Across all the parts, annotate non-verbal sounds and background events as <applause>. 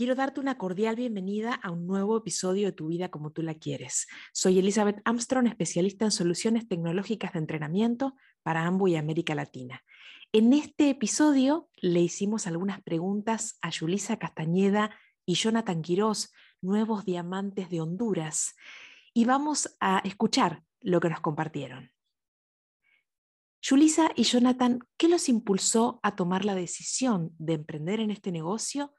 Quiero darte una cordial bienvenida a un nuevo episodio de Tu vida como tú la quieres. Soy Elizabeth Armstrong, especialista en soluciones tecnológicas de entrenamiento para AMBO y América Latina. En este episodio le hicimos algunas preguntas a Yulisa Castañeda y Jonathan Quirós, nuevos diamantes de Honduras, y vamos a escuchar lo que nos compartieron. Yulisa y Jonathan, ¿qué los impulsó a tomar la decisión de emprender en este negocio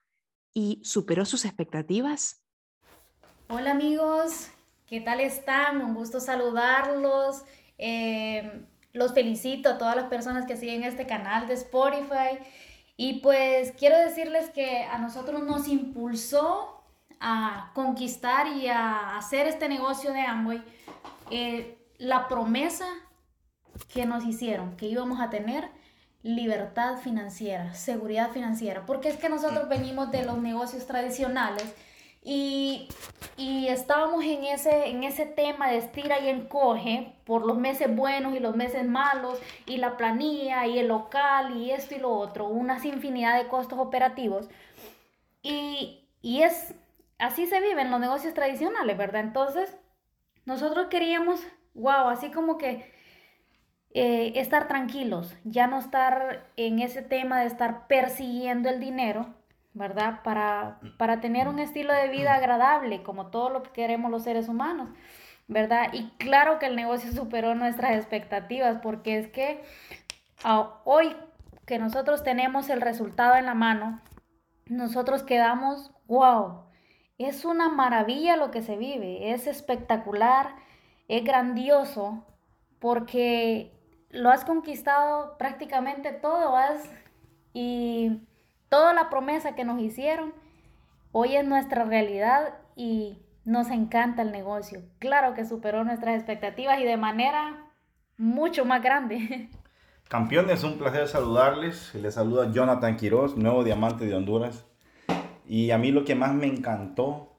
y superó sus expectativas? Hola amigos, ¿qué tal están? Un gusto saludarlos. Eh, los felicito a todas las personas que siguen este canal de Spotify. Y pues quiero decirles que a nosotros nos impulsó a conquistar y a hacer este negocio de Amway eh, la promesa que nos hicieron, que íbamos a tener libertad financiera, seguridad financiera, porque es que nosotros venimos de los negocios tradicionales y, estábamos en ese, en ese tema de estira y encoge por los meses buenos y los meses malos y la planilla y el local y esto y lo otro, una infinidad de costos operativos y, y es así se viven los negocios tradicionales, ¿verdad? Entonces, nosotros queríamos, wow, así como que eh, estar tranquilos, ya no estar en ese tema de estar persiguiendo el dinero, ¿verdad? Para, para tener un estilo de vida agradable, como todo lo que queremos los seres humanos, ¿verdad? Y claro que el negocio <laughs> superó nuestras expectativas, porque es que ah, hoy que nosotros tenemos el resultado en la mano, nosotros quedamos, wow, es una maravilla lo que se vive, es espectacular, es grandioso, porque lo has conquistado prácticamente todo, has, y toda la promesa que nos hicieron, hoy es nuestra realidad y nos encanta el negocio. Claro que superó nuestras expectativas y de manera mucho más grande. <laughs> Campeones, un placer saludarles. Les saluda Jonathan Quiroz, nuevo diamante de Honduras. Y a mí lo que más me encantó,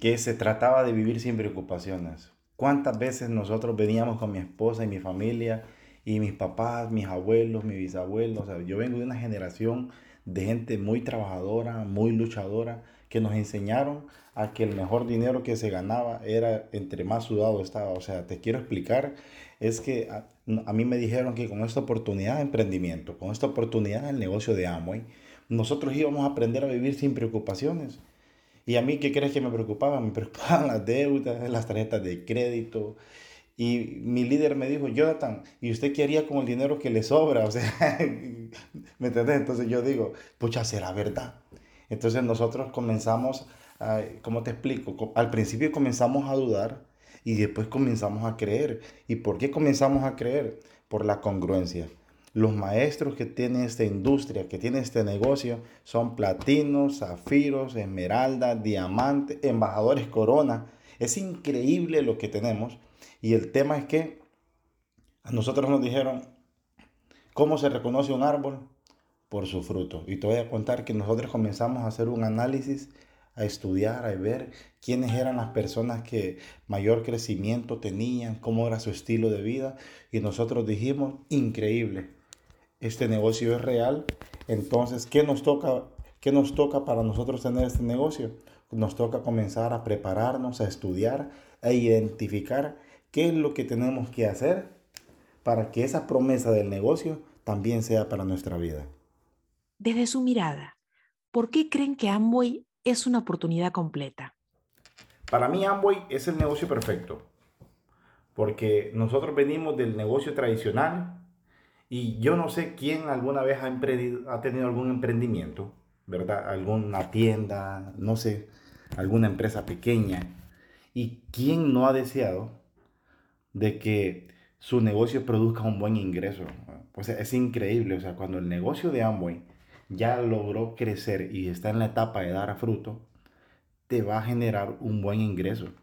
que se trataba de vivir sin preocupaciones. ¿Cuántas veces nosotros veníamos con mi esposa y mi familia y mis papás, mis abuelos, mis bisabuelos? yo vengo de una generación de gente muy trabajadora, muy luchadora, que nos enseñaron a que el mejor dinero que se ganaba era entre más sudado estaba. O sea, te quiero explicar, es que a, a mí me dijeron que con esta oportunidad de emprendimiento, con esta oportunidad del negocio de Amway, nosotros íbamos a aprender a vivir sin preocupaciones. Y a mí, ¿qué crees que me preocupaba? Me preocupaban las deudas, las tarjetas de crédito. Y mi líder me dijo, Jonathan, ¿y usted qué haría con el dinero que le sobra? <laughs> O sea, ¿me entendés? Entonces yo digo, pucha, será verdad. Entonces nosotros comenzamos, ¿cómo te explico? Al principio comenzamos a dudar y después comenzamos a creer. ¿Y por qué comenzamos a creer? Por la congruencia. Los maestros que tienen esta industria, que tienen este negocio, son platinos, zafiros, esmeralda, diamante, embajadores corona. Es increíble lo que tenemos. Y el tema es que a nosotros nos dijeron, ¿cómo se reconoce un árbol? Por su fruto. Y te voy a contar que nosotros comenzamos a hacer un análisis, a estudiar, a ver quiénes eran las personas que mayor crecimiento tenían, cómo era su estilo de vida. Y nosotros dijimos, increíble este negocio es real. Entonces, ¿qué nos toca, qué nos toca para nosotros tener este negocio? Nos toca comenzar a prepararnos, a estudiar, a identificar qué es lo que tenemos que hacer para que esa promesa del negocio también sea para nuestra vida. Desde su mirada, ¿por qué creen que Amway es una oportunidad completa? Para mí Amway es el negocio perfecto, porque nosotros venimos del negocio tradicional, y yo no sé quién alguna vez ha, ha tenido algún emprendimiento, ¿verdad? Alguna tienda, no sé, alguna empresa pequeña. ¿Y quién no ha deseado de que su negocio produzca un buen ingreso? Pues es increíble, o sea, cuando el negocio de Amway ya logró crecer y está en la etapa de dar fruto, te va a generar un buen ingreso.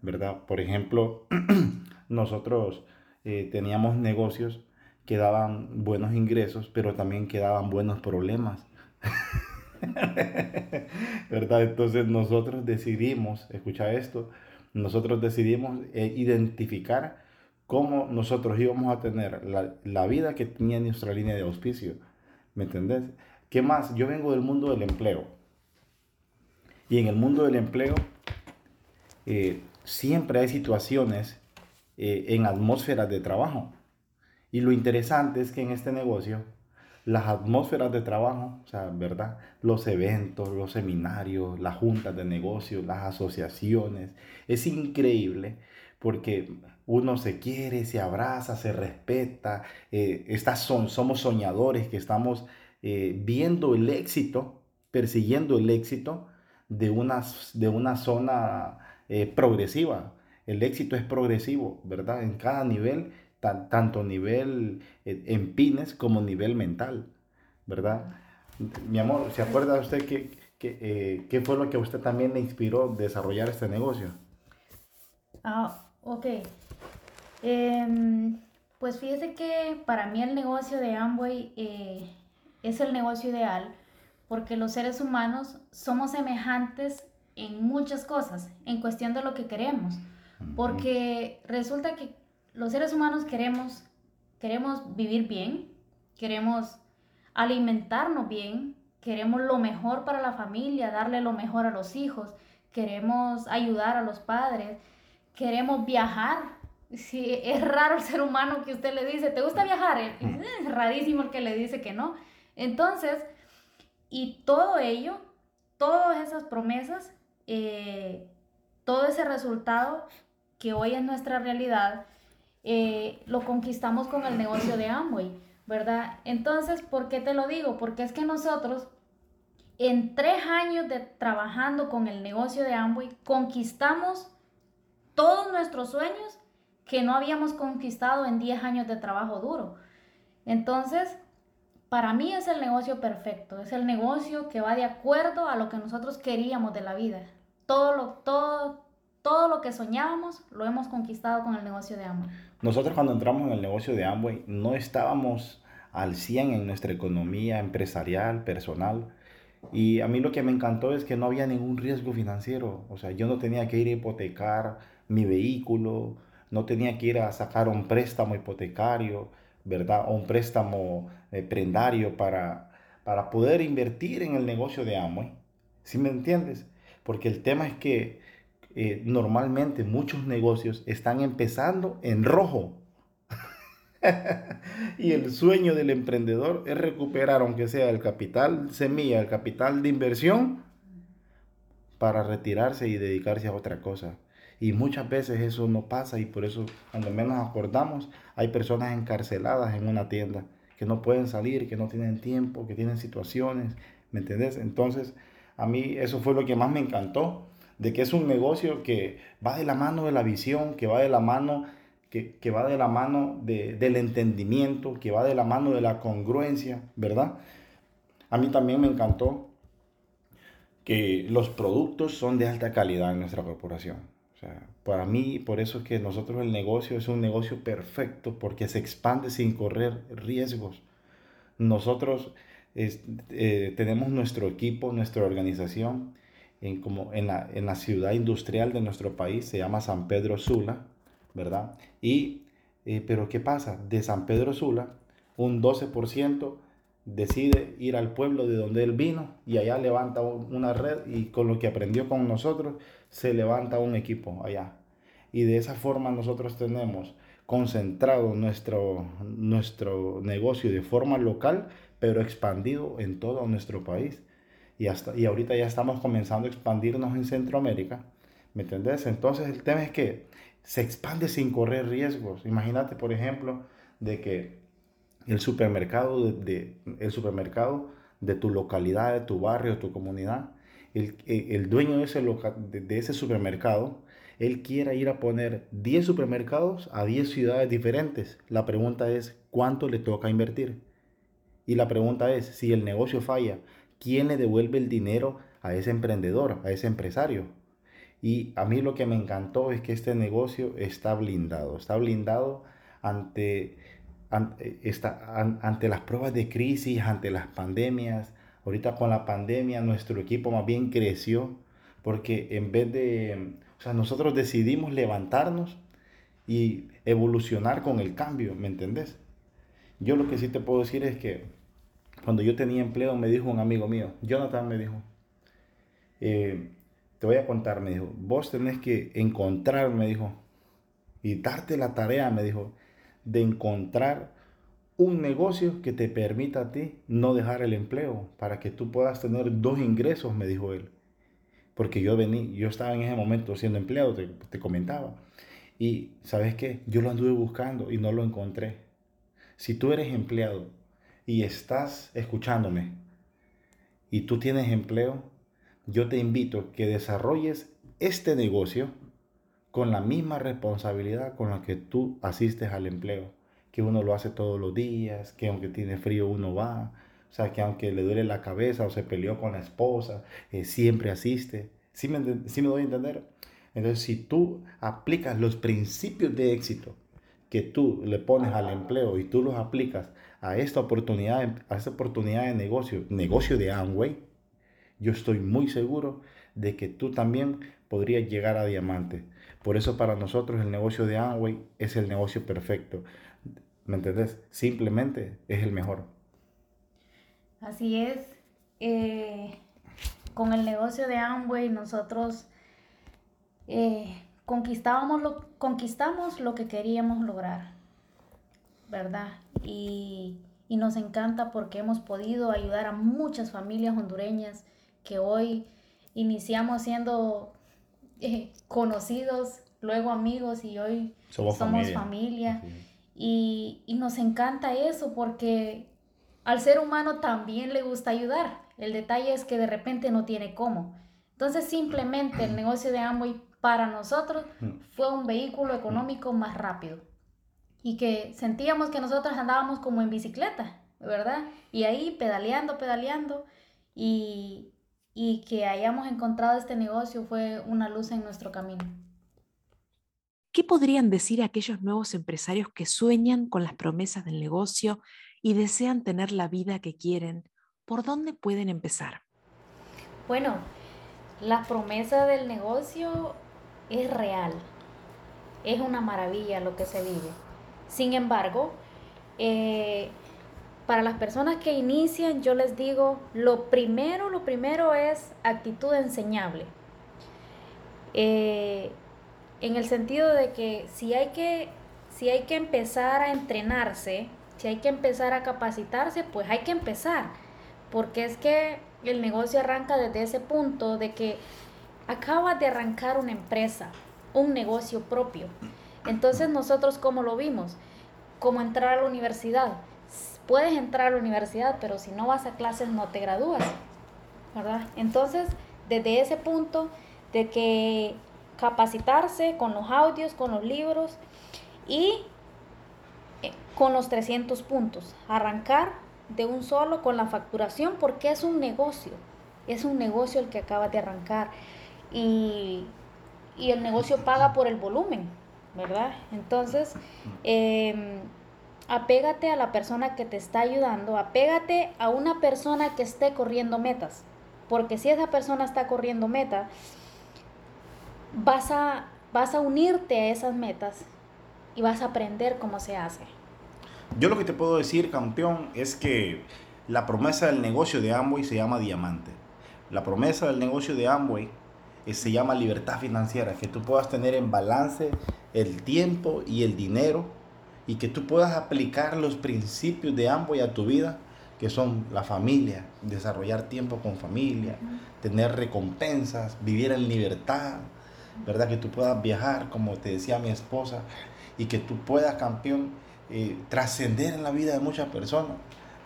¿verdad? Por ejemplo, <clears throat> nosotros eh, teníamos negocios que daban buenos ingresos, pero también que daban buenos problemas. <laughs> ¿Verdad? Entonces nosotros decidimos, escucha esto, nosotros decidimos eh, identificar cómo nosotros íbamos a tener la, la, vida que tenía nuestra línea de auspicio. ¿Me entendés? ¿Qué más? Yo vengo del mundo del empleo. Y en el mundo del empleo eh, siempre hay situaciones eh, en atmósferas de trabajo. Y lo interesante es que en este negocio, las atmósferas de trabajo, o sea, ¿verdad? Los eventos, los seminarios, las juntas de negocios, las asociaciones, es increíble porque uno se quiere, se abraza, se respeta, eh, son, somos soñadores que estamos eh, viendo el éxito, persiguiendo el éxito de una, de una zona eh, progresiva. El éxito es progresivo, ¿verdad? En cada nivel, tanto nivel en pines como nivel mental, ¿verdad? Mi amor, ¿se acuerda usted que, qué fue lo que a usted también le inspiró desarrollar este negocio? Ah, Ok. Em, pues fíjese que para mí el negocio de Amway eh, es el negocio ideal porque los seres humanos somos semejantes en muchas cosas, en cuestión de lo que queremos. Porque resulta que los seres humanos queremos, queremos vivir bien, queremos alimentarnos bien, queremos lo mejor para la familia, darle lo mejor a los hijos, queremos ayudar a los padres, queremos viajar. Si es raro el ser humano que usted le dice, ¿te gusta viajar? Es rarísimo el que le dice que no. Entonces, y todo ello, todas esas promesas, eh, todo ese resultado que hoy es nuestra realidad, eh, lo conquistamos con el negocio de Amway, ¿verdad? Entonces, ¿por qué te lo digo? Porque es que nosotros, en tres años de trabajando con el negocio de Amway, conquistamos todos nuestros sueños que no habíamos conquistado en 10 años de trabajo duro. Entonces, para mí es el negocio perfecto, es el negocio que va de acuerdo a lo que nosotros queríamos de la vida. Todo lo, todo, todo lo que soñábamos lo hemos conquistado con el negocio de Amway. Nosotros cuando entramos en el negocio de Amway no estábamos al 100 en nuestra economía empresarial, personal. Y a mí lo que me encantó es que no había ningún riesgo financiero. O sea, yo no tenía que ir a hipotecar mi vehículo, no tenía que ir a sacar un préstamo hipotecario, ¿verdad? O un préstamo eh, prendario para, para poder invertir en el negocio de Amway. ¿Sí me entiendes? Porque el tema es que eh, normalmente muchos negocios están empezando en rojo. <laughs> y el sueño del emprendedor es recuperar, aunque sea el capital semilla, el capital de inversión, para retirarse y dedicarse a otra cosa. Y muchas veces eso no pasa y por eso cuando menos acordamos hay personas encarceladas en una tienda que no pueden salir, que no tienen tiempo, que tienen situaciones, ¿me entendés? Entonces a mí eso fue lo que más me encantó, de que es un negocio que va de la mano de la visión, que va de la mano, que, que va de la mano de, del entendimiento, que va de la mano de la congruencia, ¿verdad? A mí también me encantó que los productos son de alta calidad en nuestra corporación. O sea, para mí, por eso es que nosotros el negocio es un negocio perfecto, porque se expande sin correr riesgos. Nosotros eh, tenemos nuestro equipo, nuestra organización, en, como en, la, en la ciudad industrial de nuestro país, se llama San Pedro Sula, ¿verdad? Y, eh, pero ¿qué pasa? De San Pedro Sula, un 12% decide ir al pueblo de donde él vino y allá levanta una red y con lo que aprendió con nosotros se levanta un equipo allá. Y de esa forma nosotros tenemos concentrado nuestro, nuestro negocio de forma local, pero expandido en todo nuestro país. Y, hasta, y ahorita ya estamos comenzando a expandirnos en Centroamérica. ¿Me entendés? Entonces el tema es que se expande sin correr riesgos. Imagínate, por ejemplo, de que el supermercado de, el supermercado de tu localidad, de tu barrio, de tu comunidad, el, el dueño de ese, de, ese supermercado, él quiera ir a poner 10 supermercados a 10 ciudades diferentes. La pregunta es, ¿cuánto le toca invertir? Y la pregunta es, si el negocio falla, ¿quién le devuelve el dinero a ese emprendedor, a ese empresario? Y a mí lo que me encantó es que este negocio está blindado, está blindado ante, ante, las pruebas de crisis, ante las pandemias. Ahorita con la pandemia nuestro equipo más bien creció porque en vez de, o sea, nosotros decidimos levantarnos y evolucionar con el cambio, ¿me entendés? Yo lo que sí te puedo decir es que cuando yo tenía empleo me dijo un amigo mío, Jonathan me dijo, eh, te voy a contar, me dijo, vos tenés que encontrar, me dijo, y darte la tarea, me dijo, de encontrar un negocio que te permita a ti no dejar el empleo, para que tú puedas tener dos ingresos, me dijo él. Porque yo vení, yo estaba en ese momento siendo empleado, te, te comentaba. Y sabes qué, yo lo anduve buscando y no lo encontré. Si tú eres empleado y estás escuchándome y tú tienes empleo, yo te invito que desarrolles este negocio con la misma responsabilidad con la que tú asistes al empleo, que uno lo hace todos los días, que aunque tiene frío uno va, o sea, que aunque le duele la cabeza o se peleó con la esposa, eh, siempre asiste. ¿Sí me, ¿Sí me doy a entender? Entonces, si tú aplicas los principios de éxito que tú le pones al empleo y tú los aplicas a esta oportunidad, a esta oportunidad de negocio, negocio de Amway, yo estoy muy seguro de que tú también podrías llegar a diamante. Por eso para nosotros el negocio de Amway es el negocio perfecto. ¿Me entendés? Simplemente es el mejor. Así es. Eh, con el negocio de Amway nosotros eh, conquistábamos lo, conquistamos lo que queríamos lograr, ¿verdad? Y, y nos encanta porque hemos podido ayudar a muchas familias hondureñas que hoy iniciamos siendo eh, conocidos, luego amigos y hoy somos, familia. Y, y, nos encanta eso porque al ser humano también le gusta ayudar. El detalle es que de repente no tiene cómo. Entonces simplemente el negocio de Amway para nosotros fue un vehículo económico más rápido. Y que sentíamos que nosotros andábamos como en bicicleta, ¿verdad? Y ahí pedaleando, pedaleando. Y, y que hayamos encontrado este negocio fue una luz en nuestro camino. ¿Qué podrían decir aquellos nuevos empresarios que sueñan con las promesas del negocio y desean tener la vida que quieren? ¿Por dónde pueden empezar? Bueno, la promesa del negocio es real. Es una maravilla lo que se vive. Sin embargo, eh, para las personas que inician, yo les digo, lo primero, lo primero es actitud enseñable. Eh, en el sentido de que si hay que, si hay que empezar a entrenarse, si hay que empezar a capacitarse, pues hay que empezar. Porque es que el negocio arranca desde ese punto de que acaba de arrancar una empresa, un negocio propio. Entonces nosotros, ¿cómo lo vimos? Como entrar a la universidad puedes entrar a la universidad, pero si no vas a clases no te gradúas, ¿verdad? Entonces, desde ese punto de que capacitarse con los audios, con los libros y eh, con los 300 puntos, arrancar de un solo con la facturación porque es un negocio, es un negocio el que acaba de arrancar y, y el negocio paga por el volumen, ¿verdad? Entonces, eh, apégate a la persona que te está ayudando, apégate a una persona que esté corriendo metas, porque si esa persona está corriendo meta, vas a, vas a unirte a esas metas y vas a aprender cómo se hace. Yo lo que te puedo decir, campeón, es que la promesa del negocio de Amway se llama diamante. La promesa del negocio de Amway se llama libertad financiera, que tú puedas tener en balance el tiempo y el dinero y que tú puedas aplicar los principios de ambos a tu vida, que son la familia, desarrollar tiempo con familia, tener recompensas, vivir en libertad, ¿verdad? Que tú puedas viajar, como te decía mi esposa, y que tú puedas, campeón, eh, trascender en la vida de muchas personas,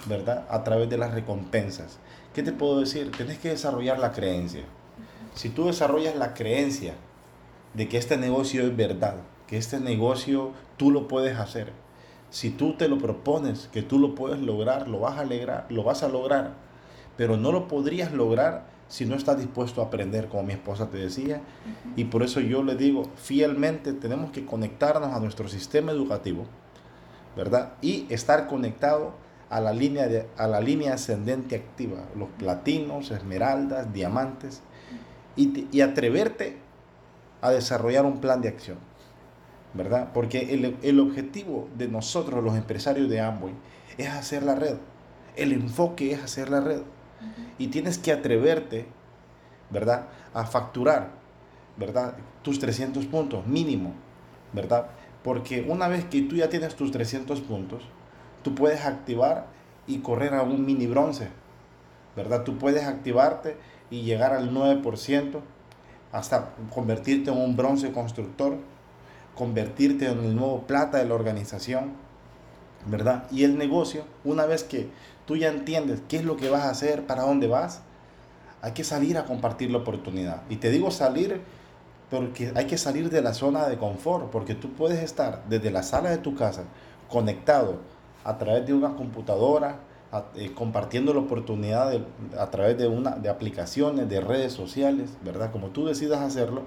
¿verdad? A través de las recompensas. ¿Qué te puedo decir? Tienes que desarrollar la creencia. Si tú desarrollas la creencia de que este negocio es verdad, que este negocio tú lo puedes hacer. Si tú te lo propones, que tú lo puedes lograr, lo vas a, alegrar, lo vas a lograr. pero no lo podrías lograr si no estás dispuesto a aprender, como mi esposa te decía. Y por eso yo le digo, fielmente tenemos que conectarnos a nuestro sistema educativo, ¿verdad? Y estar conectado a la línea, de, a la línea ascendente activa, los platinos, esmeraldas, diamantes, y, y atreverte a desarrollar un plan de acción, ¿verdad? Porque el, el objetivo de nosotros, los empresarios de Amway, es hacer la red. El enfoque es hacer la red. Y tienes que atreverte, ¿verdad? A facturar, ¿verdad? Tus 300 puntos mínimo, ¿verdad? Porque una vez que tú ya tienes tus 300 puntos, tú puedes activar y correr a un mini bronce, ¿verdad? Tú puedes activarte y llegar al 9% hasta convertirte en un bronce constructor, convertirte en el nuevo plata de la organización, ¿verdad? Y el negocio, una vez que tú ya entiendes qué es lo que vas a hacer, para dónde vas, hay que salir a compartir la oportunidad. Y te digo salir porque hay que salir de la zona de confort, porque tú puedes estar desde la sala de tu casa conectado a través de una computadora, eh, compartiendo la oportunidad a través de, una, de aplicaciones, de redes sociales, ¿verdad? Como tú decidas hacerlo,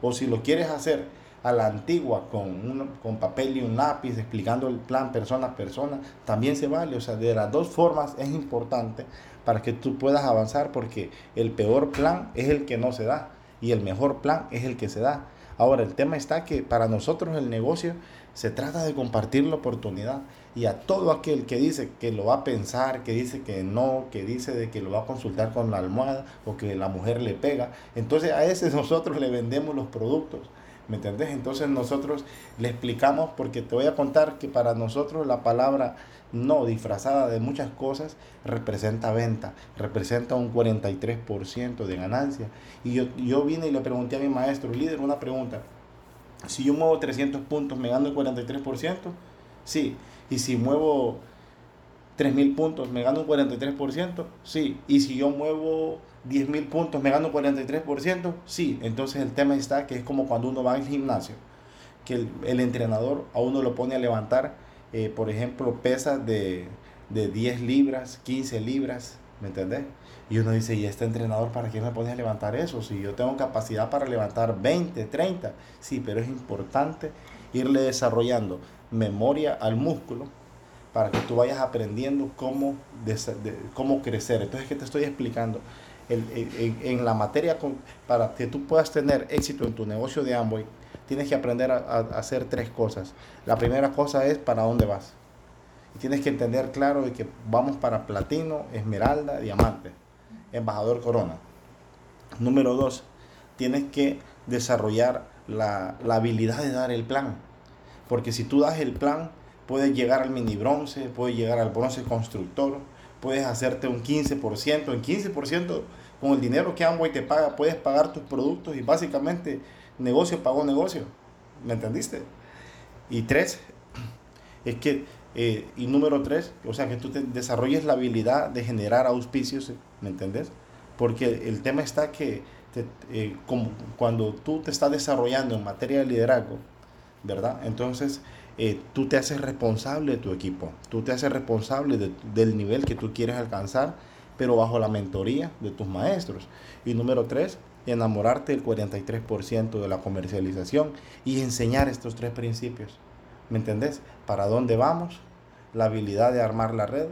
o si lo quieres hacer a la antigua con, con papel y un lápiz explicando el plan persona a persona, también se vale. O sea, de las dos formas es importante para que tú puedas avanzar porque el peor plan es el que no se da y el mejor plan es el que se da. Ahora, el tema está que para nosotros el negocio se trata de compartir la oportunidad y a todo aquel que dice que lo va a pensar, que dice que no, que dice de que lo va a consultar con la almohada o que la mujer le pega, entonces a ese <laughs> nosotros le vendemos los productos. ¿Me entendés? Entonces nosotros le explicamos, porque te voy a contar que para nosotros la palabra no disfrazada de muchas cosas representa venta, representa un 43% de ganancia. Y yo, yo vine y le pregunté a mi maestro, líder, una pregunta. Si yo muevo 300 puntos, ¿me gano el 43%? Sí. Y si muevo 3.000 puntos, ¿me gano un 43%? Sí. Y si yo muevo 10 mil puntos, me gano 43%, sí. Entonces el tema está que es como cuando uno va al gimnasio, que el, entrenador a uno lo pone a levantar, eh, por ejemplo, pesas de, de 10 libras, 15 libras, ¿me entendés? Y uno dice, ¿y este entrenador para qué me pone levantar eso? Si yo tengo capacidad para levantar 20, 30, sí, pero es importante irle desarrollando memoria al músculo para que tú vayas aprendiendo cómo, cómo crecer. Entonces, ¿qué te estoy explicando? En, la materia para que tú puedas tener éxito en tu negocio de Amway, tienes que aprender a, hacer tres cosas. La primera cosa es para dónde vas. Y tienes que entender claro de que vamos para platino, esmeralda, diamante, embajador corona. Número dos, tienes que desarrollar la, la habilidad de dar el plan. Porque si tú das el plan, puedes llegar al mini bronce, puedes llegar al bronce constructor, puedes hacerte un 15%, en 15% con el dinero que Amway te paga, puedes pagar tus productos y básicamente negocio pagó negocio. ¿Me entendiste? Y tres, es que, eh, y número tres, o sea, que tú te desarrolles la habilidad de generar auspicios, ¿me entendés? Porque el tema está que eh, como cuando tú te estás desarrollando en materia de liderazgo, ¿verdad? Entonces, eh, tú te haces responsable de tu equipo, tú te haces responsable del nivel que tú quieres alcanzar, pero bajo la mentoría de tus maestros. Y número tres, enamorarte del 43% de la comercialización y enseñar estos tres principios. ¿Me entendés? ¿Para dónde vamos? La habilidad de armar la red,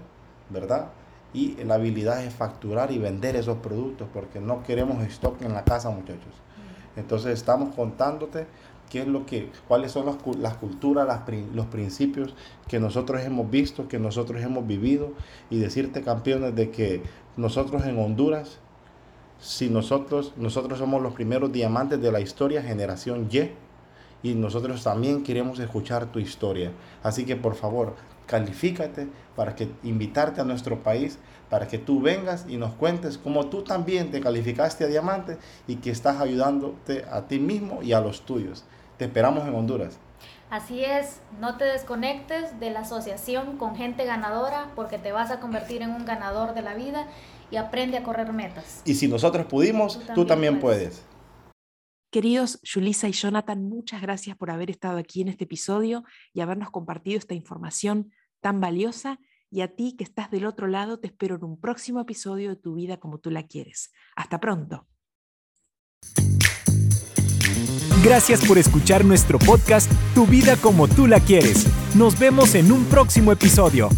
¿verdad? Y la habilidad de facturar y vender esos productos, porque no queremos stock en la casa, muchachos. Entonces estamos contándote qué es lo que, cuáles son las, las culturas, las, los principios que nosotros hemos visto, que nosotros hemos vivido y decirte campeones de que nosotros en Honduras, si nosotros, nosotros somos los primeros diamantes de la historia, generación Y, y nosotros también queremos escuchar tu historia. Así que por favor, califícate para que invitarte a nuestro país, para que tú vengas y nos cuentes cómo tú también te calificaste a diamante y que estás ayudándote a ti mismo y a los tuyos. Te esperamos en Honduras. Así es, no te desconectes de la asociación con gente ganadora porque te vas a convertir en un ganador de la vida y aprende a correr metas. Y si nosotros pudimos, tú también, puedes. Queridos Julissa y Jonathan, muchas gracias por haber estado aquí en este episodio y habernos compartido esta información tan valiosa Y a ti que estás del otro lado, te espero en un próximo episodio de Tu vida como tú la quieres. Hasta pronto. Gracias por escuchar nuestro podcast Tu vida como tú la quieres. Nos vemos en un próximo episodio.